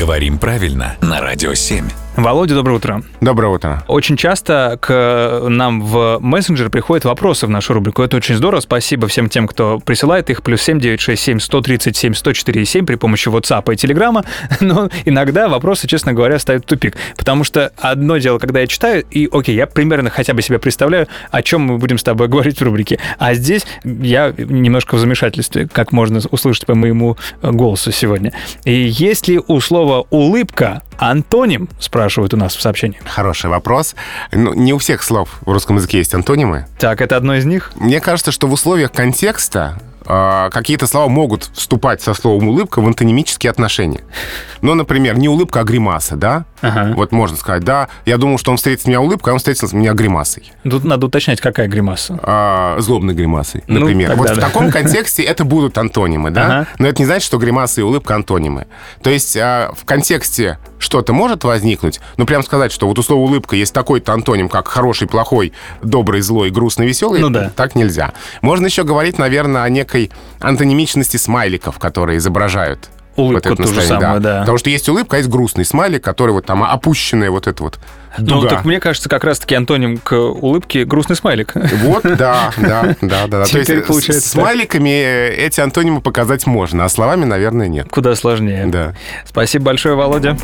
Говорим правильно на Радио 7. Володя, доброе утро. Доброе утро. Очень часто к нам в мессенджер приходят вопросы в нашу рубрику. Это очень здорово. Спасибо всем тем, кто присылает их. Плюс 7967 137 104 7 при помощи WhatsApp и Телеграма. Но иногда вопросы, честно говоря, ставят в тупик. Потому что одно дело, когда я читаю, и окей, я примерно хотя бы себе представляю, о чем мы будем с тобой говорить в рубрике. А здесь я немножко в замешательстве, как можно услышать по моему голосу сегодня. И есть ли у слова «улыбка» антоним, спрашивают у нас в сообщении? Хороший вопрос. Ну, не у всех слов в русском языке есть антонимы. Так, это одно из них? Мне кажется, что в условиях контекста э, какие-то слова могут вступать со словом улыбка в антонимические отношения. Ну, например, не улыбка, а гримаса, да? Ага. Вот можно сказать, да, я думал, что он встретит меня улыбкой, а он встретил меня гримасой. Тут надо уточнять, какая гримаса. А, злобной гримасой, Ну, например. тогда вот в да. таком контексте это будут антонимы, да? Ага. Но это не значит, что гримаса и улыбка антонимы. То есть а, в контексте что-то может возникнуть, но прям сказать, что вот у слова улыбка есть такой-то антоним, как хороший, плохой, добрый, злой, грустный, веселый, Ну да. так нельзя. Можно еще говорить, наверное, о некой антонимичности смайликов, которые изображают Улыбку вот это ту же самую, да. Потому что есть улыбка, а есть грустный смайлик, который вот там опущенная вот эта вот Ну, дуга. так мне кажется, как раз-таки антоним к улыбке грустный смайлик. Вот, да, да, да, да. да. То есть получается с смайликами эти антонимы показать можно, а словами, наверное, нет. Куда сложнее. Да. Спасибо большое, Володя.